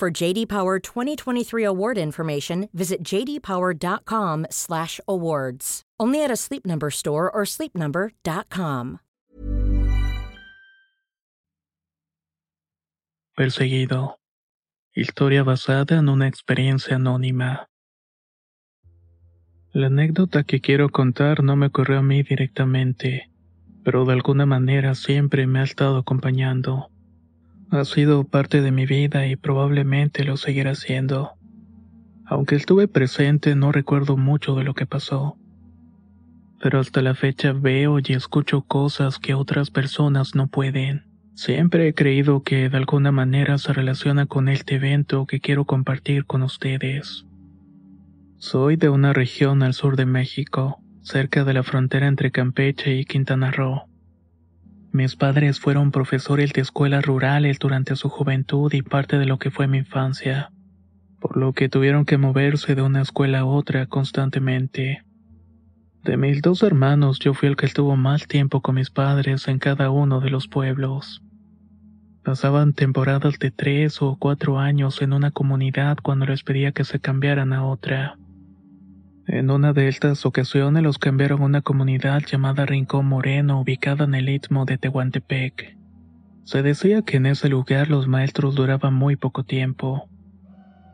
For JD Power 2023 award information, visit jdpower.com/awards. Only at a Sleep Number store or sleepnumber.com. Perseguido. Historia basada en una experiencia anónima. La anécdota que quiero contar no me ocurrió a mí directamente, pero de alguna manera siempre me ha estado acompañando. Ha sido parte de mi vida y probablemente lo seguirá siendo. Aunque estuve presente no recuerdo mucho de lo que pasó. Pero hasta la fecha veo y escucho cosas que otras personas no pueden. Siempre he creído que de alguna manera se relaciona con este evento que quiero compartir con ustedes. Soy de una región al sur de México, cerca de la frontera entre Campeche y Quintana Roo. Mis padres fueron profesores de escuelas rurales durante su juventud y parte de lo que fue mi infancia, por lo que tuvieron que moverse de una escuela a otra constantemente. De mis dos hermanos yo fui el que estuvo más tiempo con mis padres en cada uno de los pueblos. Pasaban temporadas de tres o cuatro años en una comunidad cuando les pedía que se cambiaran a otra. En una de estas ocasiones los cambiaron a una comunidad llamada Rincón Moreno ubicada en el istmo de Tehuantepec. Se decía que en ese lugar los maestros duraban muy poco tiempo,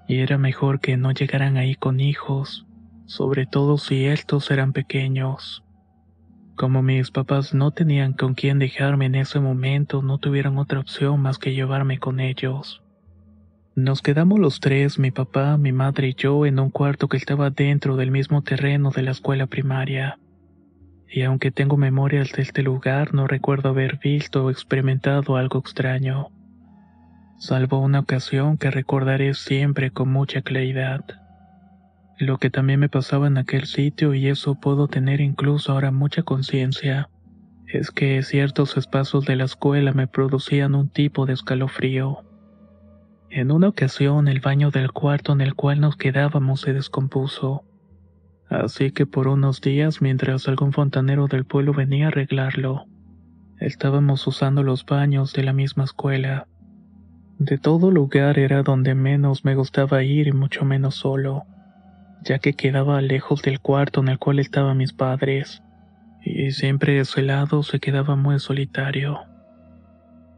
y era mejor que no llegaran ahí con hijos, sobre todo si estos eran pequeños. Como mis papás no tenían con quién dejarme en ese momento, no tuvieron otra opción más que llevarme con ellos. Nos quedamos los tres, mi papá, mi madre y yo, en un cuarto que estaba dentro del mismo terreno de la escuela primaria. Y aunque tengo memorias de este lugar, no recuerdo haber visto o experimentado algo extraño. Salvo una ocasión que recordaré siempre con mucha claridad. Lo que también me pasaba en aquel sitio, y eso puedo tener incluso ahora mucha conciencia, es que ciertos espacios de la escuela me producían un tipo de escalofrío. En una ocasión el baño del cuarto en el cual nos quedábamos se descompuso. Así que por unos días, mientras algún fontanero del pueblo venía a arreglarlo, estábamos usando los baños de la misma escuela. De todo lugar era donde menos me gustaba ir y mucho menos solo, ya que quedaba lejos del cuarto en el cual estaban mis padres, y siempre ese lado se quedaba muy solitario.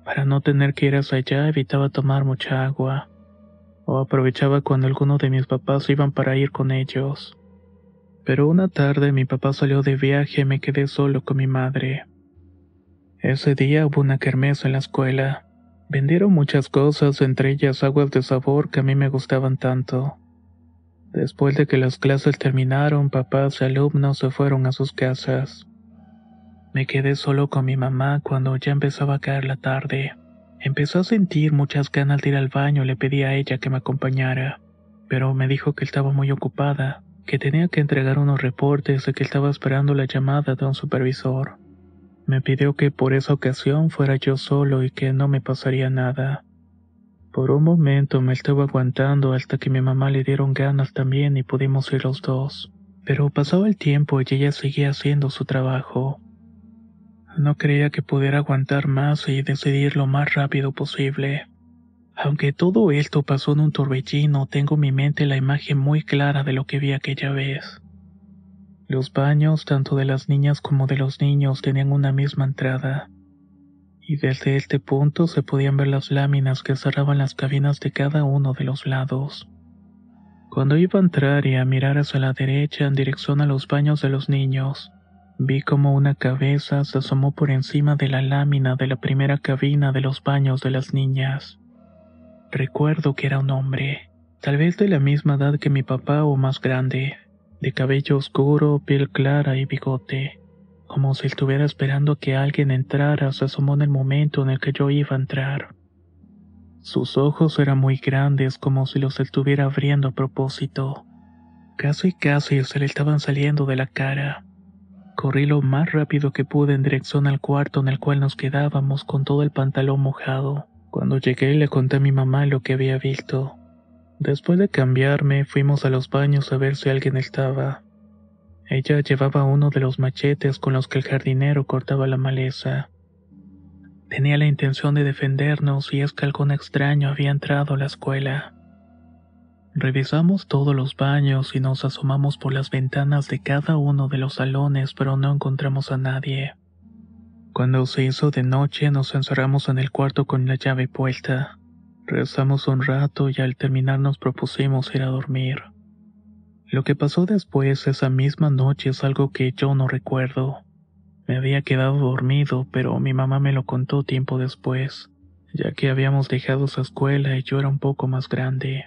Para no tener que ir hacia allá evitaba tomar mucha agua, o aprovechaba cuando alguno de mis papás iban para ir con ellos. Pero una tarde mi papá salió de viaje y me quedé solo con mi madre. Ese día hubo una kermés en la escuela. Vendieron muchas cosas, entre ellas aguas de sabor que a mí me gustaban tanto. Después de que las clases terminaron, papás y alumnos se fueron a sus casas. Me quedé solo con mi mamá cuando ya empezaba a caer la tarde. Empezó a sentir muchas ganas de ir al baño y le pedí a ella que me acompañara, pero me dijo que estaba muy ocupada, que tenía que entregar unos reportes y que estaba esperando la llamada de un supervisor. Me pidió que por esa ocasión fuera yo solo y que no me pasaría nada. Por un momento me estuve aguantando hasta que mi mamá le dieron ganas también y pudimos ir los dos. Pero pasaba el tiempo y ella seguía haciendo su trabajo. No creía que pudiera aguantar más y decidir lo más rápido posible. Aunque todo esto pasó en un torbellino, tengo en mi mente la imagen muy clara de lo que vi aquella vez. Los baños, tanto de las niñas como de los niños, tenían una misma entrada. Y desde este punto se podían ver las láminas que cerraban las cabinas de cada uno de los lados. Cuando iba a entrar y a mirar hacia la derecha en dirección a los baños de los niños, Vi como una cabeza se asomó por encima de la lámina de la primera cabina de los baños de las niñas. Recuerdo que era un hombre, tal vez de la misma edad que mi papá o más grande, de cabello oscuro, piel clara y bigote, como si estuviera esperando que alguien entrara, se asomó en el momento en el que yo iba a entrar. Sus ojos eran muy grandes como si los estuviera abriendo a propósito. Casi casi se le estaban saliendo de la cara. Corrí lo más rápido que pude en dirección al cuarto en el cual nos quedábamos con todo el pantalón mojado. Cuando llegué le conté a mi mamá lo que había visto. Después de cambiarme, fuimos a los baños a ver si alguien estaba. Ella llevaba uno de los machetes con los que el jardinero cortaba la maleza. Tenía la intención de defendernos y es que algún extraño había entrado a la escuela. Revisamos todos los baños y nos asomamos por las ventanas de cada uno de los salones, pero no encontramos a nadie. Cuando se hizo de noche nos encerramos en el cuarto con la llave puesta. Rezamos un rato y al terminar nos propusimos ir a dormir. Lo que pasó después esa misma noche es algo que yo no recuerdo. Me había quedado dormido, pero mi mamá me lo contó tiempo después, ya que habíamos dejado esa escuela y yo era un poco más grande.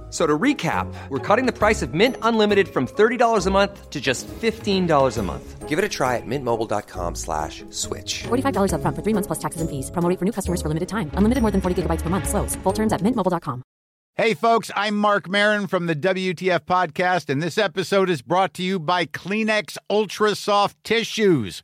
So to recap, we're cutting the price of Mint Unlimited from $30 a month to just $15 a month. Give it a try at mintmobile.com slash switch. $45 up front for three months plus taxes and fees. Promoting for new customers for limited time. Unlimited more than 40 gigabytes per month. Slows. Full terms at mintmobile.com. Hey, folks, I'm Mark Marin from the WTF Podcast, and this episode is brought to you by Kleenex Ultra Soft Tissues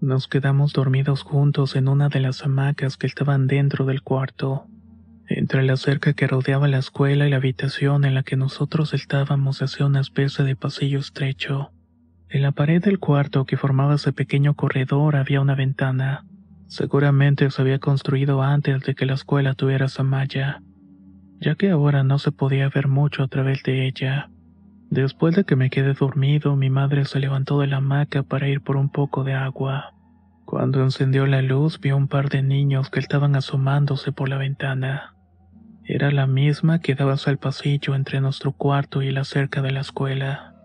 Nos quedamos dormidos juntos en una de las hamacas que estaban dentro del cuarto. Entre la cerca que rodeaba la escuela y la habitación en la que nosotros estábamos hacía una especie de pasillo estrecho. En la pared del cuarto que formaba ese pequeño corredor había una ventana. Seguramente se había construido antes de que la escuela tuviera esa malla, ya que ahora no se podía ver mucho a través de ella. Después de que me quedé dormido, mi madre se levantó de la hamaca para ir por un poco de agua. Cuando encendió la luz, vio un par de niños que estaban asomándose por la ventana. Era la misma que daba el pasillo entre nuestro cuarto y la cerca de la escuela.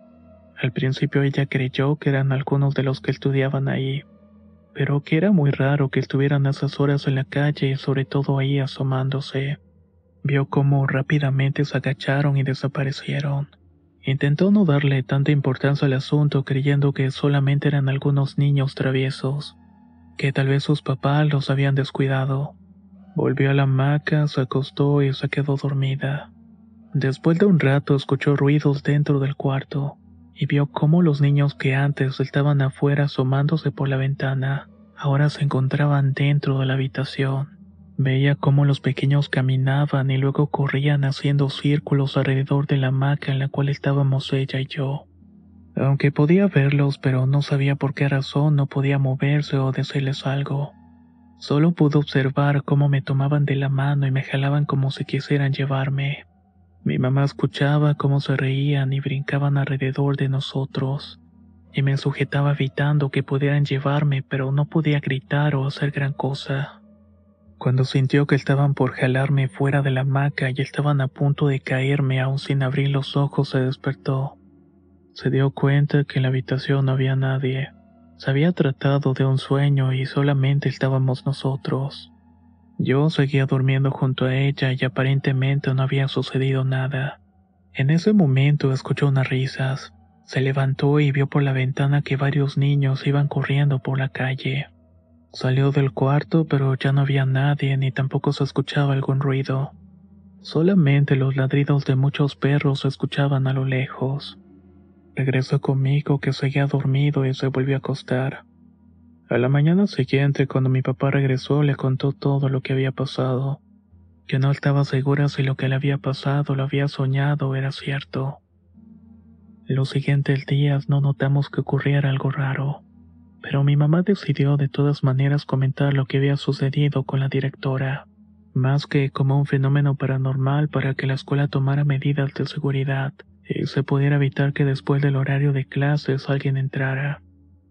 Al principio ella creyó que eran algunos de los que estudiaban ahí, pero que era muy raro que estuvieran a esas horas en la calle y sobre todo ahí asomándose. Vio cómo rápidamente se agacharon y desaparecieron. Intentó no darle tanta importancia al asunto creyendo que solamente eran algunos niños traviesos, que tal vez sus papás los habían descuidado. Volvió a la hamaca, se acostó y se quedó dormida. Después de un rato escuchó ruidos dentro del cuarto y vio cómo los niños que antes estaban afuera asomándose por la ventana ahora se encontraban dentro de la habitación. Veía cómo los pequeños caminaban y luego corrían haciendo círculos alrededor de la hamaca en la cual estábamos ella y yo. Aunque podía verlos, pero no sabía por qué razón no podía moverse o decirles algo. Solo pude observar cómo me tomaban de la mano y me jalaban como si quisieran llevarme. Mi mamá escuchaba cómo se reían y brincaban alrededor de nosotros, y me sujetaba evitando que pudieran llevarme, pero no podía gritar o hacer gran cosa. Cuando sintió que estaban por jalarme fuera de la hamaca y estaban a punto de caerme aún sin abrir los ojos, se despertó. Se dio cuenta que en la habitación no había nadie. Se había tratado de un sueño y solamente estábamos nosotros. Yo seguía durmiendo junto a ella y aparentemente no había sucedido nada. En ese momento escuchó unas risas. Se levantó y vio por la ventana que varios niños iban corriendo por la calle. Salió del cuarto, pero ya no había nadie ni tampoco se escuchaba algún ruido. Solamente los ladridos de muchos perros se escuchaban a lo lejos. Regresó conmigo que seguía dormido y se volvió a acostar. A la mañana siguiente, cuando mi papá regresó, le contó todo lo que había pasado. Que no estaba segura si lo que le había pasado, lo había soñado, era cierto. Los siguientes días no notamos que ocurriera algo raro pero mi mamá decidió de todas maneras comentar lo que había sucedido con la directora, más que como un fenómeno paranormal para que la escuela tomara medidas de seguridad y se pudiera evitar que después del horario de clases alguien entrara,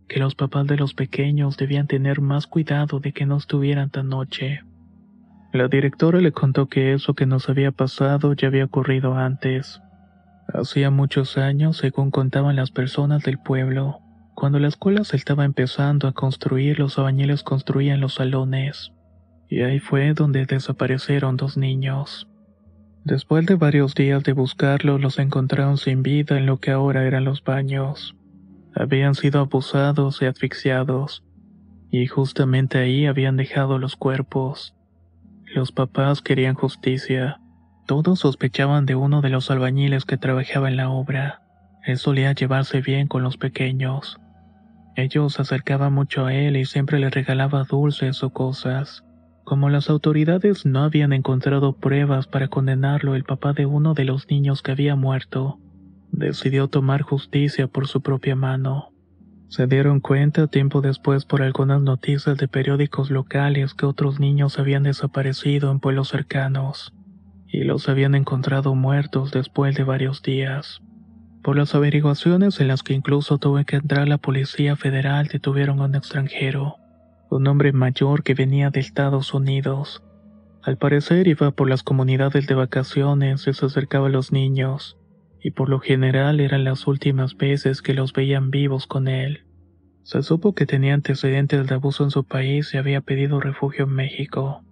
que los papás de los pequeños debían tener más cuidado de que no estuvieran tan noche. La directora le contó que eso que nos había pasado ya había ocurrido antes. Hacía muchos años, según contaban las personas del pueblo, cuando la escuela se estaba empezando a construir, los albañiles construían los salones. Y ahí fue donde desaparecieron dos niños. Después de varios días de buscarlos, los encontraron sin vida en lo que ahora eran los baños. Habían sido abusados y asfixiados, y justamente ahí habían dejado los cuerpos. Los papás querían justicia. Todos sospechaban de uno de los albañiles que trabajaba en la obra. Él solía llevarse bien con los pequeños. Ellos se acercaban mucho a él y siempre le regalaba dulces o cosas. Como las autoridades no habían encontrado pruebas para condenarlo, el papá de uno de los niños que había muerto decidió tomar justicia por su propia mano. Se dieron cuenta tiempo después por algunas noticias de periódicos locales que otros niños habían desaparecido en pueblos cercanos y los habían encontrado muertos después de varios días. Por las averiguaciones en las que incluso tuve que entrar la Policía Federal detuvieron a un extranjero, un hombre mayor que venía de Estados Unidos. Al parecer iba por las comunidades de vacaciones y se acercaba a los niños, y por lo general eran las últimas veces que los veían vivos con él. Se supo que tenía antecedentes de abuso en su país y había pedido refugio en México.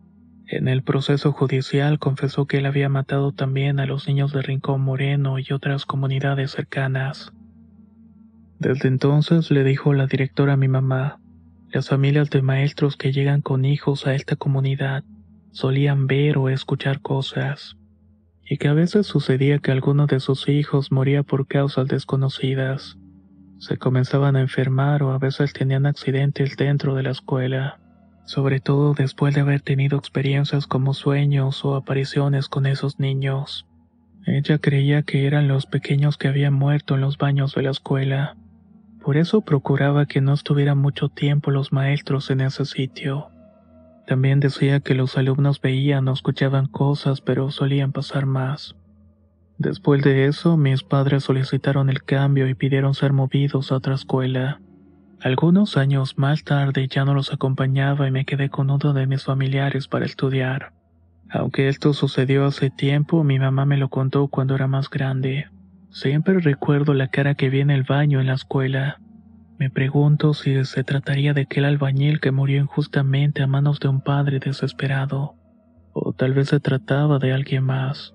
En el proceso judicial confesó que él había matado también a los niños de Rincón Moreno y otras comunidades cercanas. Desde entonces le dijo la directora a mi mamá, las familias de maestros que llegan con hijos a esta comunidad solían ver o escuchar cosas y que a veces sucedía que alguno de sus hijos moría por causas desconocidas. Se comenzaban a enfermar o a veces tenían accidentes dentro de la escuela, sobre todo después de haber tenido experiencias como sueños o apariciones con esos niños. Ella creía que eran los pequeños que habían muerto en los baños de la escuela. Por eso procuraba que no estuvieran mucho tiempo los maestros en ese sitio. También decía que los alumnos veían o escuchaban cosas, pero solían pasar más. Después de eso, mis padres solicitaron el cambio y pidieron ser movidos a otra escuela. Algunos años más tarde ya no los acompañaba y me quedé con uno de mis familiares para estudiar. Aunque esto sucedió hace tiempo, mi mamá me lo contó cuando era más grande. Siempre recuerdo la cara que vi en el baño en la escuela. Me pregunto si se trataría de aquel albañil que murió injustamente a manos de un padre desesperado, o tal vez se trataba de alguien más.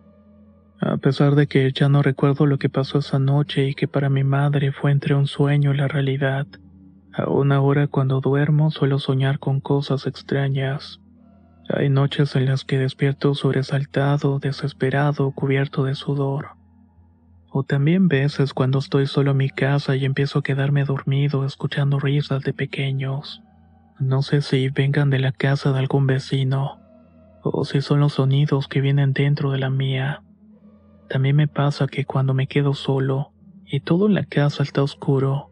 A pesar de que ya no recuerdo lo que pasó esa noche y que para mi madre fue entre un sueño y la realidad, aún ahora cuando duermo suelo soñar con cosas extrañas. Hay noches en las que despierto sobresaltado, desesperado, cubierto de sudor. O también veces cuando estoy solo en mi casa y empiezo a quedarme dormido escuchando risas de pequeños. No sé si vengan de la casa de algún vecino, o si son los sonidos que vienen dentro de la mía. También me pasa que cuando me quedo solo y todo en la casa está oscuro,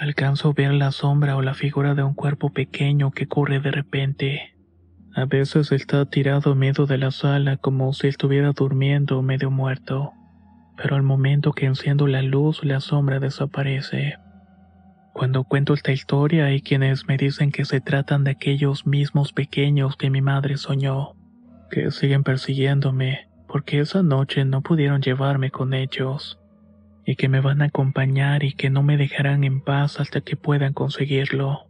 alcanzo a ver la sombra o la figura de un cuerpo pequeño que corre de repente. A veces está tirado medio de la sala como si estuviera durmiendo o medio muerto pero al momento que enciendo la luz la sombra desaparece. Cuando cuento esta historia hay quienes me dicen que se tratan de aquellos mismos pequeños que mi madre soñó, que siguen persiguiéndome porque esa noche no pudieron llevarme con ellos, y que me van a acompañar y que no me dejarán en paz hasta que puedan conseguirlo.